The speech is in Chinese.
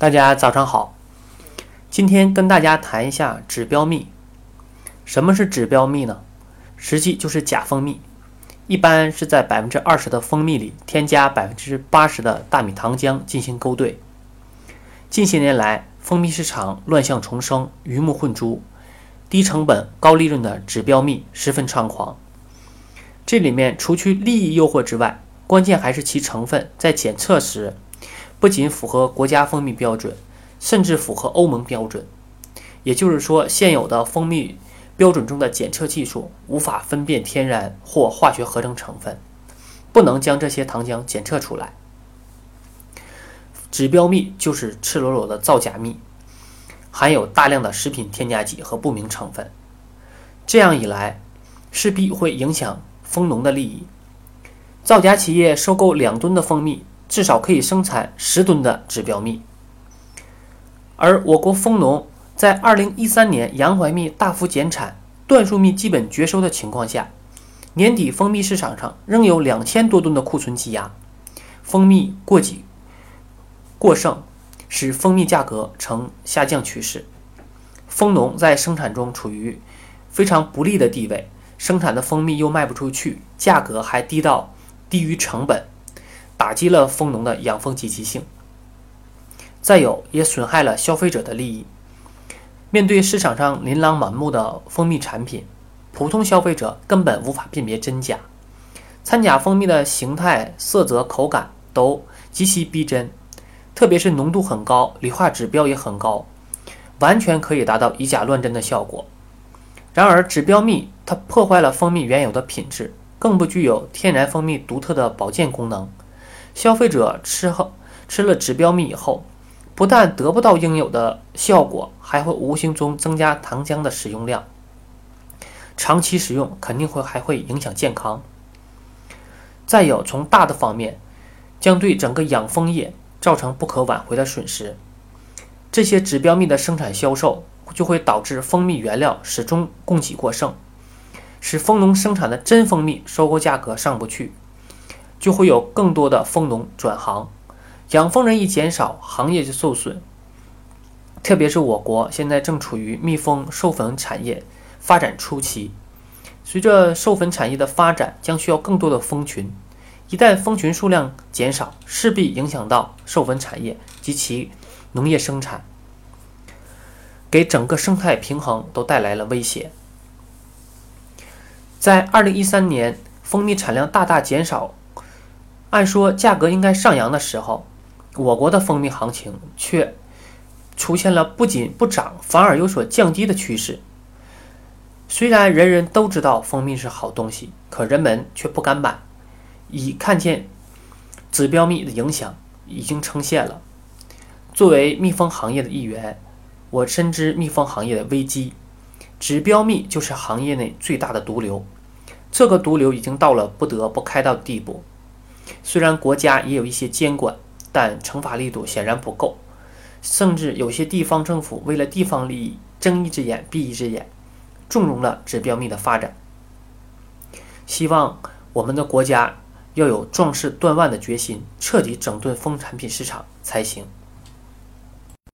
大家早上好，今天跟大家谈一下指标蜜。什么是指标蜜呢？实际就是假蜂蜜，一般是在百分之二十的蜂蜜里添加百分之八十的大米糖浆进行勾兑。近些年来，蜂蜜市场乱象丛生，鱼目混珠，低成本高利润的指标蜜十分猖狂。这里面除去利益诱惑之外，关键还是其成分在检测时。不仅符合国家蜂蜜标准，甚至符合欧盟标准。也就是说，现有的蜂蜜标准中的检测技术无法分辨天然或化学合成成分，不能将这些糖浆检测出来。指标蜜就是赤裸裸的造假蜜，含有大量的食品添加剂和不明成分。这样一来，势必会影响蜂农的利益。造假企业收购两吨的蜂蜜。至少可以生产十吨的指标蜜，而我国蜂农在二零一三年洋槐蜜大幅减产、椴树蜜基本绝收的情况下，年底蜂蜜市场上仍有两千多吨的库存积压，蜂蜜过给过剩，使蜂蜜价格呈下降趋势。蜂农在生产中处于非常不利的地位，生产的蜂蜜又卖不出去，价格还低到低于成本。打击了蜂农的养蜂积极性，再有也损害了消费者的利益。面对市场上琳琅满目的蜂蜜产品，普通消费者根本无法辨别真假。掺假蜂蜜的形态、色泽、口感都极其逼真，特别是浓度很高、理化指标也很高，完全可以达到以假乱真的效果。然而，指标蜜它破坏了蜂蜜原有的品质，更不具有天然蜂蜜独特的保健功能。消费者吃后吃了指标蜜以后，不但得不到应有的效果，还会无形中增加糖浆的使用量。长期使用肯定会还会影响健康。再有，从大的方面，将对整个养蜂业造成不可挽回的损失。这些指标蜜的生产销售，就会导致蜂蜜原料始终供给过剩，使蜂农生产的真蜂蜜收购价格上不去。就会有更多的蜂农转行，养蜂人一减少，行业就受损。特别是我国现在正处于蜜蜂授粉产业发展初期，随着授粉产业的发展，将需要更多的蜂群。一旦蜂群数量减少，势必影响到授粉产业及其农业生产，给整个生态平衡都带来了威胁。在二零一三年，蜂蜜产量大大减少。按说价格应该上扬的时候，我国的蜂蜜行情却出现了不仅不涨，反而有所降低的趋势。虽然人人都知道蜂蜜是好东西，可人们却不敢买，已看见指标蜜的影响已经呈现了。作为蜜蜂行业的一员，我深知蜜蜂行业的危机，指标蜜就是行业内最大的毒瘤，这个毒瘤已经到了不得不开刀的地步。虽然国家也有一些监管，但惩罚力度显然不够，甚至有些地方政府为了地方利益，睁一只眼闭一只眼，纵容了指标蜜的发展。希望我们的国家要有壮士断腕的决心，彻底整顿蜂产品市场才行。